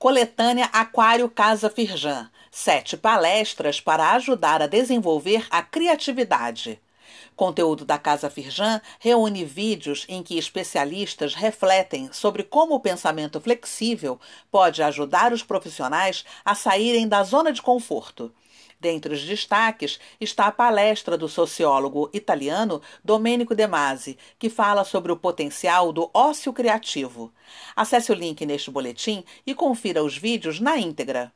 Coletânea Aquário Casa Firjan. Sete palestras para ajudar a desenvolver a criatividade. Conteúdo da Casa Firjan reúne vídeos em que especialistas refletem sobre como o pensamento flexível pode ajudar os profissionais a saírem da zona de conforto. Dentre os destaques está a palestra do sociólogo italiano Domenico De Masi, que fala sobre o potencial do ócio criativo. Acesse o link neste boletim e confira os vídeos na íntegra.